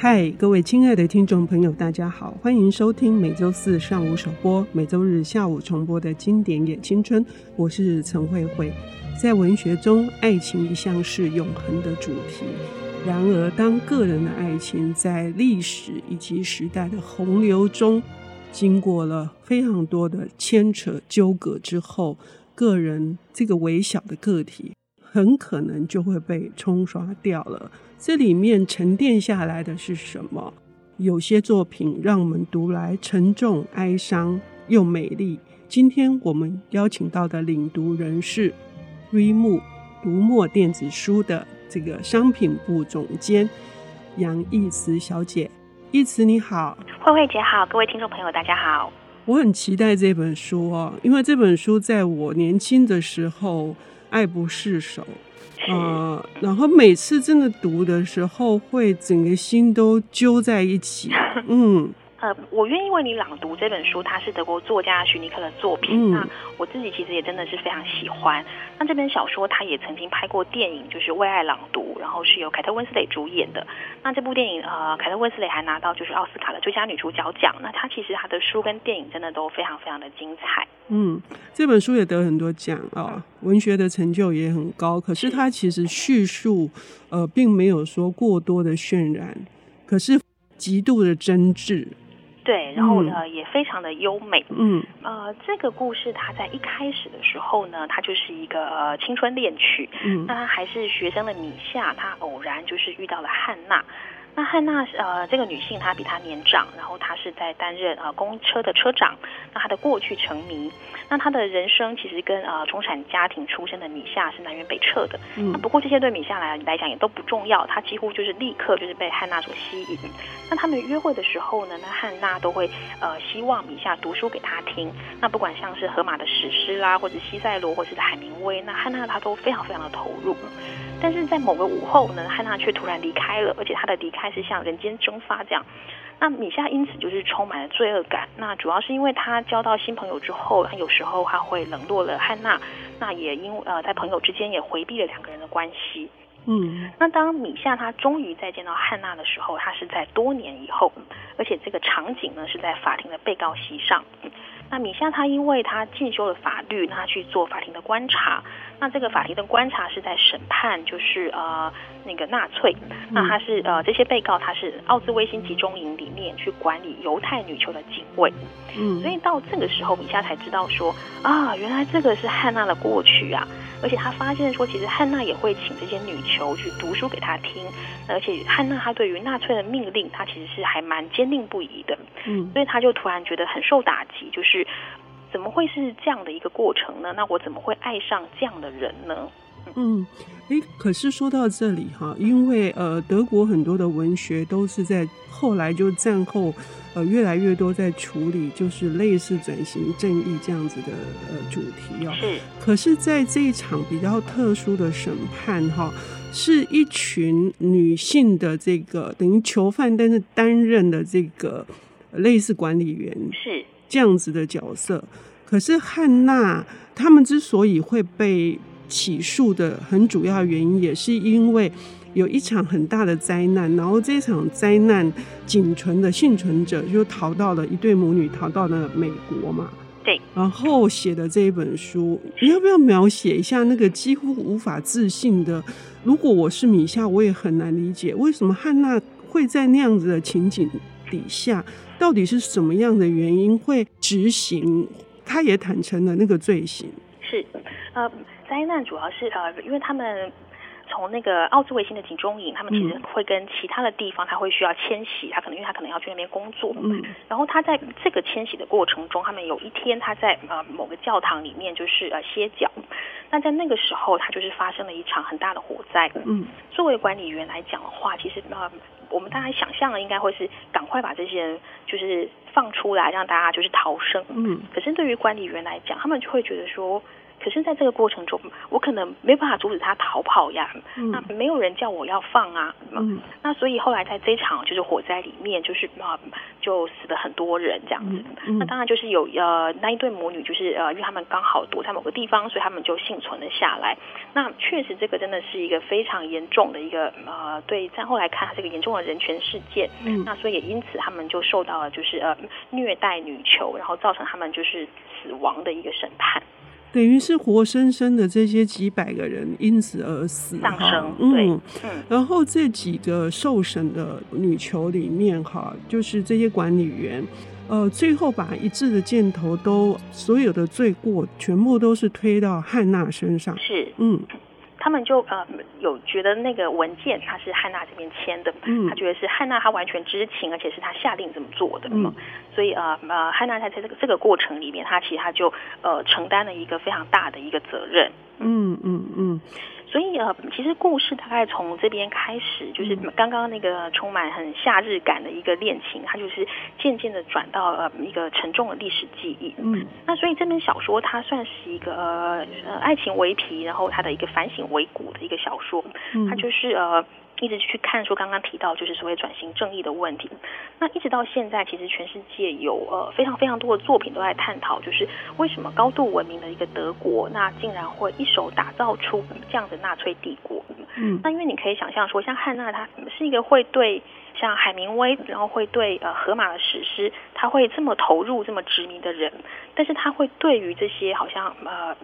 嗨，各位亲爱的听众朋友，大家好，欢迎收听每周四上午首播、每周日下午重播的经典也青春。我是陈慧慧。在文学中，爱情一向是永恒的主题。然而，当个人的爱情在历史以及时代的洪流中，经过了非常多的牵扯纠葛之后，个人这个微小的个体，很可能就会被冲刷掉了。这里面沉淀下来的是什么？有些作品让我们读来沉重、哀伤又美丽。今天我们邀请到的领读人是 Readmoo 读墨电子书的这个商品部总监杨奕慈小姐。奕慈你好，慧慧姐好，各位听众朋友大家好。我很期待这本书哦，因为这本书在我年轻的时候爱不释手。呃，然后每次真的读的时候，会整个心都揪在一起。嗯。呃，我愿意为你朗读这本书，它是德国作家徐尼克的作品。嗯、那我自己其实也真的是非常喜欢。那这本小说，他也曾经拍过电影，就是《为爱朗读》，然后是由凯特温斯蕾主演的。那这部电影，呃，凯特温斯蕾还拿到就是奥斯卡的最佳女主角奖。那她其实她的书跟电影真的都非常非常的精彩。嗯，这本书也得很多奖啊、哦，文学的成就也很高。可是它其实叙述，呃，并没有说过多的渲染，可是极度的真挚。对，然后呢，也非常的优美。嗯，呃，这个故事它在一开始的时候呢，它就是一个呃青春恋曲。嗯，那他还是学生的米夏，他偶然就是遇到了汉娜。那汉娜呃，这个女性她比她年长，然后她是在担任呃公车的车长。那她的过去成名，那她的人生其实跟呃中产家庭出身的米夏是南辕北辙的。嗯，那不过这些对米夏来来讲也都不重要，她几乎就是立刻就是被汉娜所吸引。那他们约会的时候呢，那汉娜都会呃希望米夏读书给她听。那不管像是荷马的史诗啦，或者西塞罗，或者是海明威，那汉娜她都非常非常的投入。但是在某个午后呢，汉娜却突然离开了，而且她的离开是像人间蒸发这样。那米夏因此就是充满了罪恶感。那主要是因为他交到新朋友之后，他有时候他会冷落了汉娜。那也因呃在朋友之间也回避了两个人的关系。嗯。那当米夏他终于再见到汉娜的时候，他是在多年以后，而且这个场景呢是在法庭的被告席上。那米夏他因为他进修了法律，那他去做法庭的观察。那这个法庭的观察是在审判，就是呃那个纳粹。那他是呃这些被告，他是奥兹威辛集中营里面去管理犹太女囚的警卫。嗯，所以到这个时候，米夏才知道说啊，原来这个是汉娜的过去啊。而且他发现说，其实汉娜也会请这些女囚去读书给他听。而且汉娜她对于纳粹的命令，她其实是还蛮坚定不移的。嗯，所以他就突然觉得很受打击，就是。怎么会是这样的一个过程呢？那我怎么会爱上这样的人呢？嗯，诶，可是说到这里哈，因为呃，德国很多的文学都是在后来就战后呃越来越多在处理，就是类似转型正义这样子的呃主题哦。是。可是在这一场比较特殊的审判哈，是一群女性的这个等于囚犯，但是担任的这个类似管理员。是。这样子的角色，可是汉娜他们之所以会被起诉的很主要原因，也是因为有一场很大的灾难，然后这场灾难仅存的幸存者就逃到了一对母女逃到了美国嘛。对，然后写的这一本书，你要不要描写一下那个几乎无法置信的？如果我是米夏，我也很难理解为什么汉娜会在那样子的情景底下。到底是什么样的原因会执行？他也坦诚了那个罪行。是，呃，灾难主要是呃，因为他们从那个奥兹维辛的集中营，他们其实会跟其他的地方，他会需要迁徙，他可能因为他可能要去那边工作。嗯。然后他在这个迁徙的过程中，他们有一天他在呃某个教堂里面就是呃歇脚，那在那个时候，他就是发生了一场很大的火灾。嗯。作为管理员来讲的话，其实呃。我们大家想象的应该会是赶快把这些人就是放出来，让大家就是逃生。嗯。可是对于管理员来讲，他们就会觉得说，可可是在这个过程中，我可能没办法阻止他逃跑呀。嗯、那没有人叫我要放啊。嗯、那所以后来在这场就是火灾里面，就是啊，就死了很多人这样子。嗯、那当然就是有呃那一对母女，就是呃，因为他们刚好躲在某个地方，所以他们就幸存了下来。那确实这个真的是一个非常严重的一个呃，对战后来看，这个严重的人权事件。嗯、那所以也因此他们就受到了就是呃虐待女囚，然后造成他们就是死亡的一个审判。等于是活生生的这些几百个人因此而死，丧生。嗯，嗯，然后这几个受审的女囚里面，哈，就是这些管理员，呃，最后把一致的箭头都所有的罪过全部都是推到汉娜身上。是，嗯。他们就呃有觉得那个文件他是汉娜这边签的，嗯，他觉得是汉娜他完全知情，而且是他下令这么做的，嗯，所以呃呃汉娜在这个这个过程里面，他其实他就呃承担了一个非常大的一个责任，嗯。嗯嗯所以呃，其实故事大概从这边开始，就是刚刚那个充满很夏日感的一个恋情，它就是渐渐的转到呃一个沉重的历史记忆。嗯，那所以这本小说它算是一个呃爱情为皮，然后它的一个反省为骨的一个小说。它就是呃。一直去看说刚刚提到就是所谓转型正义的问题，那一直到现在，其实全世界有呃非常非常多的作品都在探讨，就是为什么高度文明的一个德国，那竟然会一手打造出这样的纳粹帝国。嗯，那因为你可以想象说，像汉娜她是一个会对像海明威，然后会对呃荷马的史诗，他会这么投入、这么执迷的人，但是他会对于这些好像呃。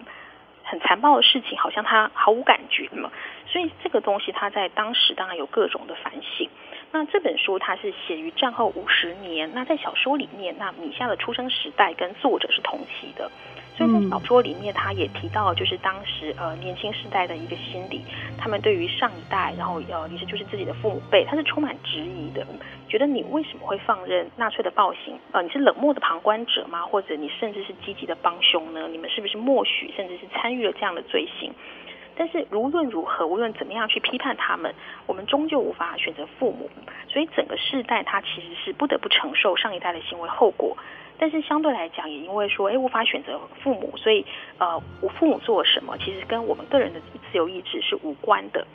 很残暴的事情，好像他毫无感觉嘛，所以这个东西他在当时当然有各种的反省。那这本书它是写于战后五十年，那在小说里面，那米夏的出生时代跟作者是同期的。所以在小说里面，他也提到，就是当时呃年轻世代的一个心理，他们对于上一代，然后呃其实就是自己的父母辈，他是充满质疑的，觉得你为什么会放任纳粹的暴行？呃，你是冷漠的旁观者吗？或者你甚至是积极的帮凶呢？你们是不是默许，甚至是参与了这样的罪行？但是无论如何，无论怎么样去批判他们，我们终究无法选择父母，所以整个世代他其实是不得不承受上一代的行为后果。但是相对来讲，也因为说，哎，无法选择父母，所以，呃，我父母做了什么，其实跟我们个人的自由意志是无关的。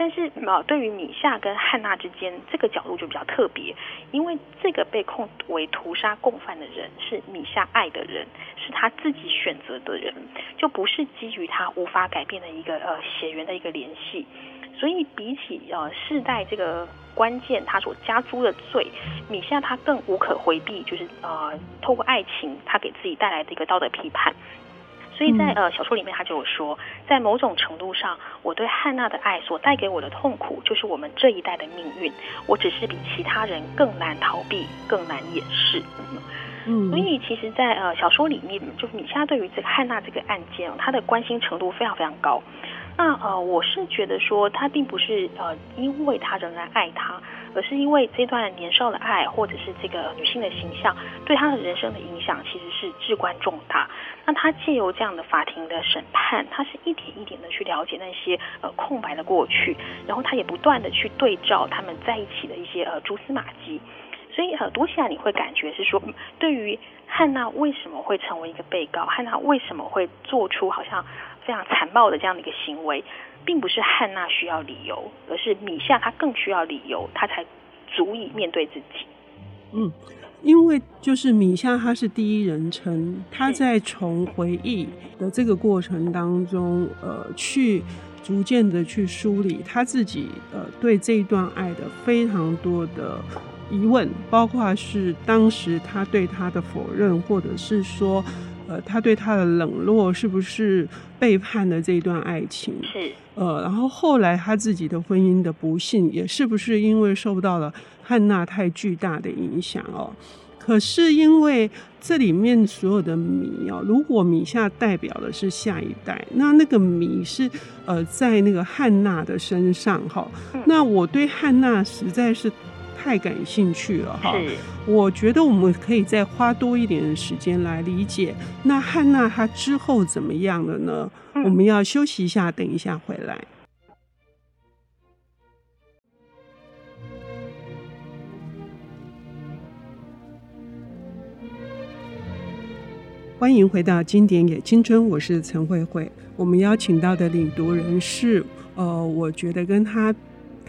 但是，呃，对于米夏跟汉娜之间，这个角度就比较特别，因为这个被控为屠杀共犯的人是米夏爱的人，是他自己选择的人，就不是基于他无法改变的一个呃血缘的一个联系。所以，比起呃世代这个关键，他所加诸的罪，米夏他更无可回避，就是呃透过爱情，他给自己带来的一个道德批判。所以在呃小说里面，他就有说，在某种程度上，我对汉娜的爱所带给我的痛苦，就是我们这一代的命运。我只是比其他人更难逃避，更难掩饰。嗯，所以其实在，在呃小说里面，就是米夏对于这个汉娜这个案件，他的关心程度非常非常高。那呃，我是觉得说，他并不是呃，因为他仍然爱他，而是因为这段年少的爱，或者是这个女性的形象，对他的人生的影响其实是至关重大。那他借由这样的法庭的审判，他是一点一点的去了解那些呃空白的过去，然后他也不断的去对照他们在一起的一些呃蛛丝马迹。所以呃，读起来你会感觉是说，对于汉娜为什么会成为一个被告，汉娜为什么会做出好像。非常残暴的这样的一个行为，并不是汉娜需要理由，而是米夏他更需要理由，他才足以面对自己。嗯，因为就是米夏他是第一人称，他在从回忆的这个过程当中，呃，去逐渐的去梳理他自己呃对这一段爱的非常多的疑问，包括是当时他对他的否认，或者是说。呃，他对他的冷落是不是背叛了这一段爱情？是。呃，然后后来他自己的婚姻的不幸，也是不是因为受到了汉娜太巨大的影响哦？可是因为这里面所有的米哦，如果米夏代表的是下一代，那那个米是呃在那个汉娜的身上哈、那我对汉娜实在是。太感兴趣了哈！是我觉得我们可以再花多一点的时间来理解。那汉娜她之后怎么样了呢？嗯、我们要休息一下，等一下回来。欢迎回到《经典也青春》，我是陈慧慧。我们邀请到的领读人是，呃，我觉得跟他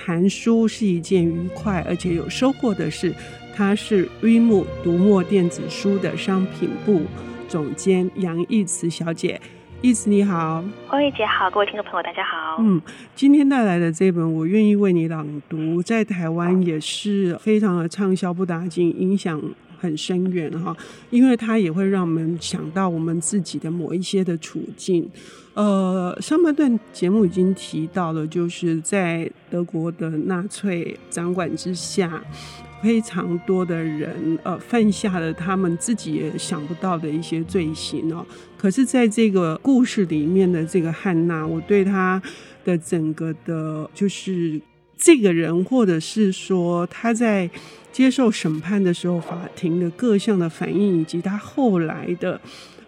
谈书是一件愉快而且有收获的事。他是 Readmoo 读墨电子书的商品部总监杨义慈小姐。义慈你好，慧慧姐好，各位听众朋友大家好。嗯，今天带来的这本我愿意为你朗读，在台湾也是非常的畅销不打紧，影响很深远哈，因为它也会让我们想到我们自己的某一些的处境。呃，上半段节目已经提到了，就是在德国的纳粹掌管之下，非常多的人呃犯下了他们自己也想不到的一些罪行哦。可是，在这个故事里面的这个汉娜，我对她的整个的，就是这个人，或者是说他在接受审判的时候，法庭的各项的反应，以及他后来的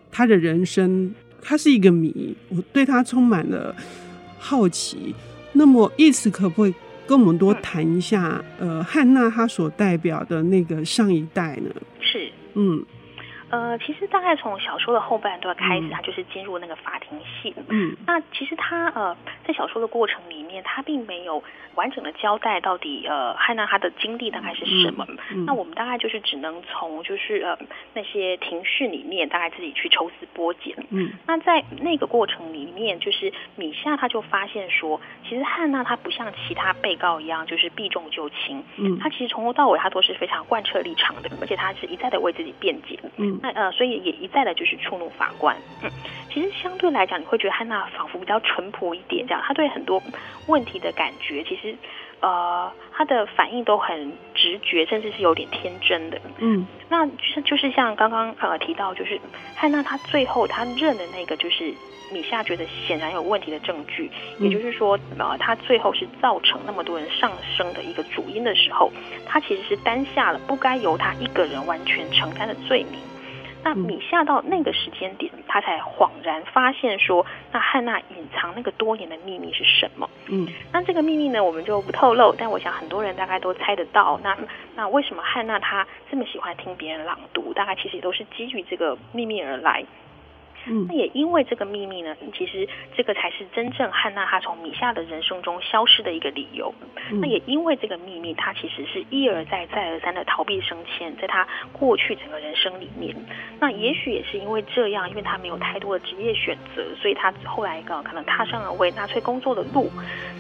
他的人生。他是一个谜，我对他充满了好奇。那么，意思可不可以跟我们多谈一下？呃，汉娜她所代表的那个上一代呢？是，嗯。呃，其实大概从小说的后半段开始，他就是进入那个法庭戏。嗯，那其实他呃，在小说的过程里面，他并没有完整的交代到底呃，汉娜她的经历大概是什么。嗯嗯、那我们大概就是只能从就是呃那些庭讯里面，大概自己去抽丝剥茧。嗯，那在那个过程里面，就是米夏他就发现说，其实汉娜她不像其他被告一样，就是避重就轻。嗯，他其实从头到尾他都是非常贯彻立场的，而且他是一再的为自己辩解。嗯。那呃，所以也一再的就是触怒法官。嗯，其实相对来讲，你会觉得汉娜仿佛比较淳朴一点，这样，他对很多问题的感觉，其实呃，他的反应都很直觉，甚至是有点天真的。嗯，那就是就是像刚刚呃提到，就是汉娜她最后她认的那个，就是米夏觉得显然有问题的证据，也就是说，呃，他最后是造成那么多人上升的一个主因的时候，他其实是担下了不该由他一个人完全承担的罪名。那米夏到那个时间点，他才恍然发现说，那汉娜隐藏那个多年的秘密是什么？嗯，那这个秘密呢，我们就不透露。但我想很多人大概都猜得到。那那为什么汉娜她这么喜欢听别人朗读？大概其实也都是基于这个秘密而来。嗯，那也因为这个秘密呢，其实这个才是真正汉娜她从米夏的人生中消失的一个理由。嗯，那也因为这个秘密，她其实是一而再再而三的逃避升迁，在她过去整个人生里面。那也许也是因为这样，因为她没有太多的职业选择，所以她后来一个可能踏上了为纳粹工作的路。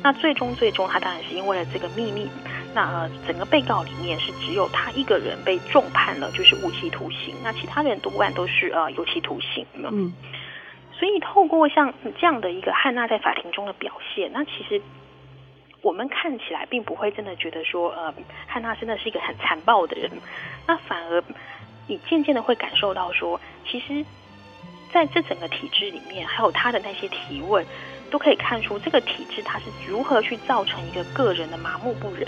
那最终最终，她当然是因为了这个秘密。那呃，整个被告里面是只有他一个人被重判了，就是无期徒刑。那其他人多半都是呃有期徒刑。嗯，所以透过像这样的一个汉娜在法庭中的表现，那其实我们看起来并不会真的觉得说，呃，汉娜真的是一个很残暴的人。那反而你渐渐的会感受到说，其实在这整个体制里面，还有他的那些提问。都可以看出这个体制它是如何去造成一个个人的麻木不仁，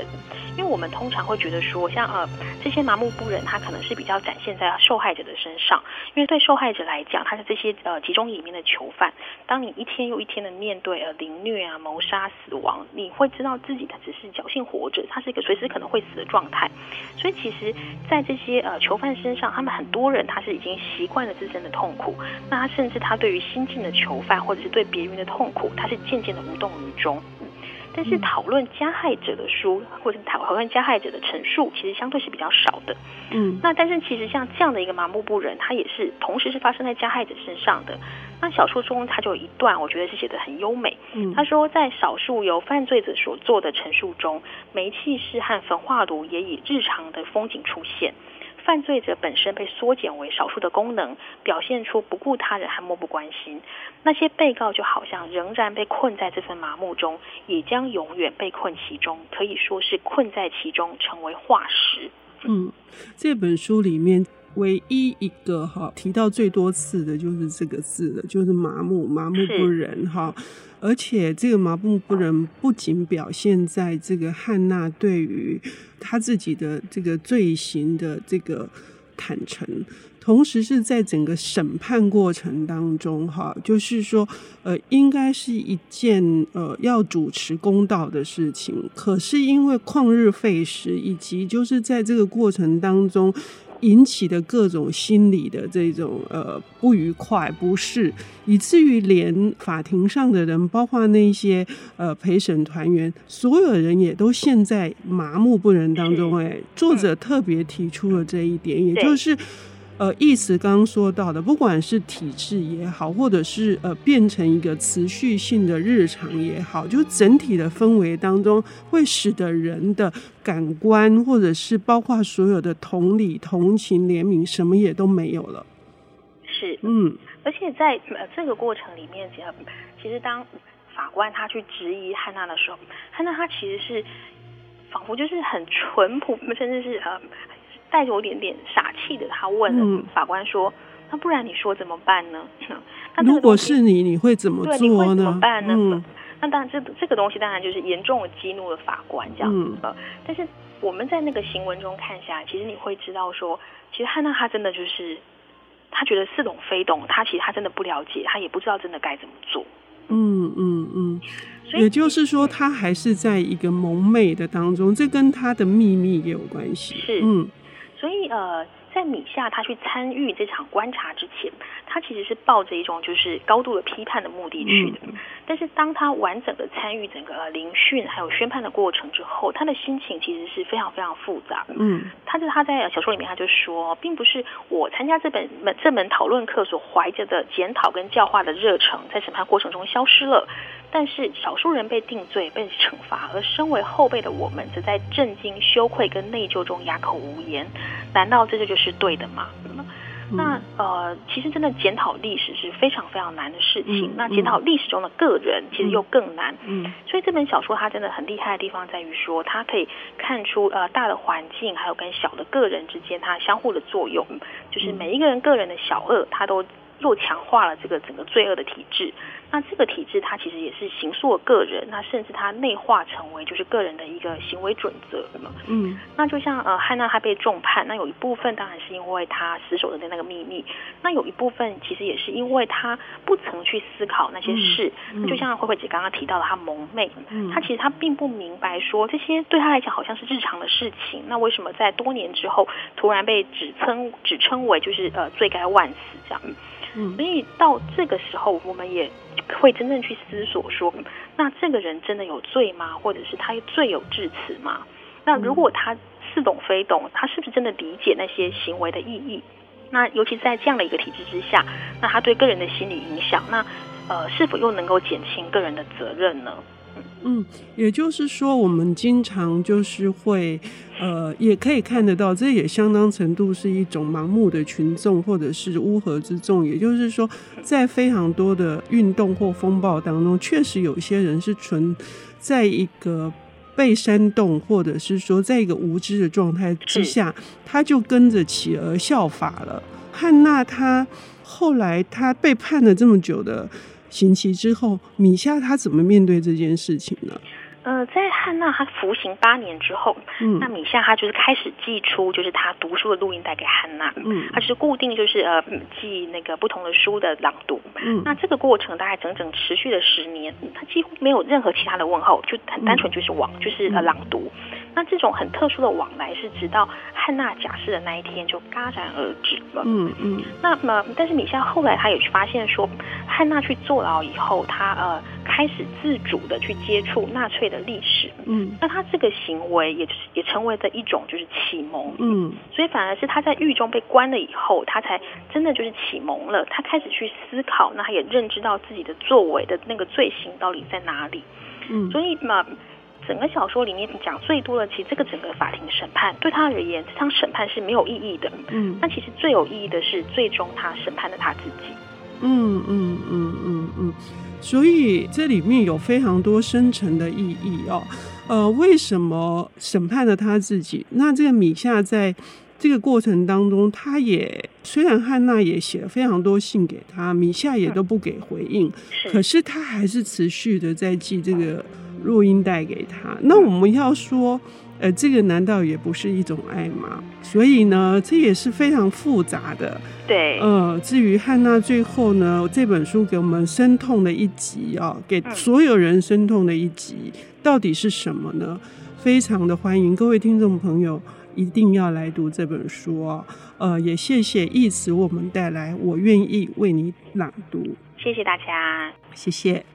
因为我们通常会觉得说，像呃这些麻木不仁，它可能是比较展现在受害者的身上，因为对受害者来讲，他是这些呃集中营里面的囚犯，当你一天又一天的面对呃凌虐啊、谋杀、死亡，你会知道自己的只是侥幸活着，他是一个随时可能会死的状态，所以其实，在这些呃囚犯身上，他们很多人他是已经习惯了自身的痛苦，那他甚至他对于新进的囚犯或者是对别人的痛苦。他是渐渐的无动于衷，但是讨论加害者的书或者讨讨论加害者的陈述，其实相对是比较少的。嗯，那但是其实像这样的一个麻木不仁，他也是同时是发生在加害者身上的。那小说中他就有一段，我觉得是写的很优美。嗯，他说在少数由犯罪者所做的陈述中，煤气室和焚化炉也以日常的风景出现。犯罪者本身被缩减为少数的功能，表现出不顾他人和漠不关心。那些被告就好像仍然被困在这份麻木中，也将永远被困其中，可以说是困在其中，成为化石。嗯，这本书里面唯一一个哈提到最多次的就是这个字的，就是麻木，麻木不仁哈。而且这个麻木不仁不仅表现在这个汉娜对于他自己的这个罪行的这个坦诚，同时是在整个审判过程当中，哈，就是说，呃，应该是一件呃要主持公道的事情，可是因为旷日费时，以及就是在这个过程当中，引起的各种心理的这种呃不愉快、不适，以至于连法庭上的人，包括那些呃陪审团员，所有人也都陷在麻木不仁当中。哎，作者特别提出了这一点，也就是。呃，意思刚刚说到的，不管是体制也好，或者是呃变成一个持续性的日常也好，就整体的氛围当中，会使得人的感官，或者是包括所有的同理、同情、怜悯，什么也都没有了。是，嗯，而且在呃这个过程里面，其实当法官他去质疑汉娜的时候，汉娜她其实是仿佛就是很淳朴，甚至是呃。带着有点点傻气的，他问了法官说：“嗯、那不然你说怎么办呢？那如果是你，你会怎么做呢？对，你会怎么办呢？嗯、那当然，这这个东西当然就是严重的激怒了法官这样子的。嗯、但是我们在那个行文中看下来，其实你会知道说，其实汉娜她真的就是，他觉得似懂非懂，他其实他真的不了解，他也不知道真的该怎么做。嗯嗯嗯，所以也就是说，他还是在一个蒙昧的当中，这跟他的秘密也有关系。是，嗯。所以，呃，在米夏他去参与这场观察之前，他其实是抱着一种就是高度的批判的目的去的。嗯、但是，当他完整的参与整个聆讯还有宣判的过程之后，他的心情其实是非常非常复杂的。嗯，他就他在小说里面他就说，并不是我参加这本门这门讨论课所怀着的检讨跟教化的热忱，在审判过程中消失了。但是少数人被定罪、被惩罚，而身为后辈的我们，则在震惊、羞愧跟内疚中哑口无言。难道这就就是对的吗？嗯、那呃，其实真的检讨历史是非常非常难的事情。嗯、那检讨历史中的个人，其实又更难。嗯，所以这本小说它真的很厉害的地方在于说，它可以看出呃大的环境，还有跟小的个人之间它相互的作用。就是每一个人个人的小恶，它都又强化了这个整个罪恶的体制。那这个体制，它其实也是形塑了个人，那甚至它内化成为就是个人的一个行为准则嘛。嗯，那就像呃汉娜她被重判，那有一部分当然是因为她死守的那个秘密，那有一部分其实也是因为她不曾去思考那些事。嗯嗯、就像慧慧姐刚刚提到的，她蒙昧，嗯、她其实她并不明白说这些对她来讲好像是日常的事情，那为什么在多年之后突然被指称指称为就是呃罪该万死这样？嗯，所以到这个时候，我们也会真正去思索说，那这个人真的有罪吗？或者是他罪有至此吗？那如果他似懂非懂，他是不是真的理解那些行为的意义？那尤其在这样的一个体制之下，那他对个人的心理影响，那呃，是否又能够减轻个人的责任呢？嗯，也就是说，我们经常就是会，呃，也可以看得到，这也相当程度是一种盲目的群众，或者是乌合之众。也就是说，在非常多的运动或风暴当中，确实有些人是存在一个被煽动，或者是说在一个无知的状态之下，他就跟着企鹅效法了。汉娜她后来她被判了这么久的。刑期之后，米夏他怎么面对这件事情呢？呃，在汉娜她服刑八年之后，嗯，那米夏他就是开始寄出就是他读书的录音带给汉娜，嗯，他就是固定就是呃寄那个不同的书的朗读，嗯，那这个过程大概整整持续了十年，他几乎没有任何其他的问候，就很单纯就是网、嗯、就是呃朗读。那这种很特殊的往来是直到汉娜假释的那一天就戛然而止了。嗯嗯。那么，但是米夏后来他也发现说，汉娜去坐牢以后，他呃开始自主的去接触纳粹的历史。嗯。那他这个行为也也成为了一种就是启蒙。嗯。所以反而是他在狱中被关了以后，他才真的就是启蒙了。他开始去思考，那他也认知到自己的作为的那个罪行到底在哪里。嗯。所以嘛。整个小说里面讲最多的，其实这个整个法庭审判对他而言，这场审判是没有意义的。嗯，那其实最有意义的是最终他审判了他自己。嗯嗯嗯嗯嗯，所以这里面有非常多深层的意义哦。呃，为什么审判了他自己？那这个米夏在这个过程当中，他也虽然汉娜也写了非常多信给他，米夏也都不给回应，是可是他还是持续的在记这个。录音带给他，那我们要说，呃，这个难道也不是一种爱吗？所以呢，这也是非常复杂的。对，呃，至于汉娜最后呢，这本书给我们生痛的一集啊，给所有人生痛的一集，到底是什么呢？非常的欢迎各位听众朋友。一定要来读这本书哦。呃，也谢谢义慈为我们带来《我愿意为你朗读》。谢谢大家，谢谢。